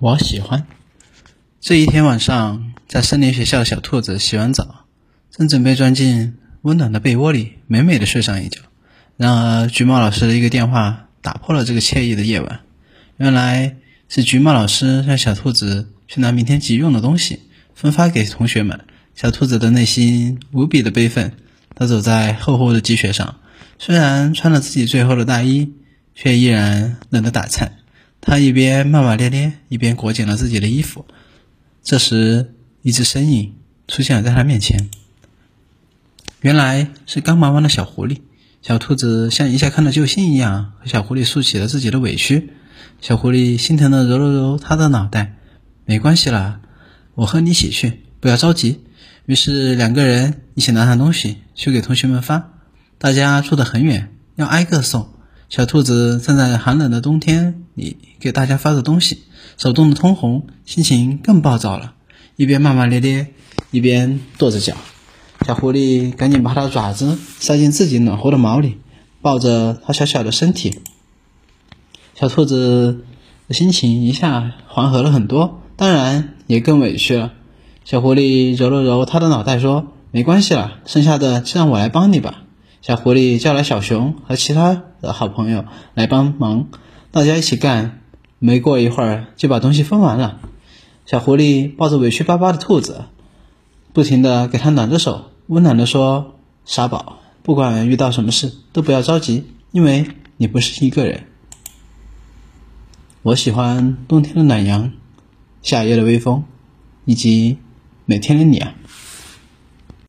我喜欢。这一天晚上，在森林学校的小兔子洗完澡，正准备钻进温暖的被窝里，美美的睡上一觉。然而，橘猫老师的一个电话打破了这个惬意的夜晚。原来是橘猫老师让小兔子去拿明天急用的东西，分发给同学们。小兔子的内心无比的悲愤，它走在厚厚的积雪上，虽然穿了自己最厚的大衣，却依然冷得打颤。他一边骂骂咧咧，一边裹紧了自己的衣服。这时，一只身影出现了在他面前。原来是刚忙完的小狐狸。小兔子像一下看到救星一样，和小狐狸诉起了自己的委屈。小狐狸心疼的揉了揉他的脑袋：“没关系啦，我和你一起去，不要着急。”于是两个人一起拿上东西去给同学们发。大家住得很远，要挨个送。小兔子站在寒冷的冬天里给大家发着东西，手冻得通红，心情更暴躁了，一边骂骂咧咧，一边跺着脚。小狐狸赶紧把它的爪子塞进自己暖和的毛里，抱着它小小的身体。小兔子的心情一下缓和了很多，当然也更委屈了。小狐狸揉了揉它的脑袋，说：“没关系了，剩下的就让我来帮你吧。”小狐狸叫来小熊和其他的好朋友来帮忙，大家一起干。没过一会儿，就把东西分完了。小狐狸抱着委屈巴巴的兔子，不停地给它暖着手。温暖的说：“傻宝，不管遇到什么事，都不要着急，因为你不是一个人。我喜欢冬天的暖阳，夏夜的微风，以及每天的你啊。”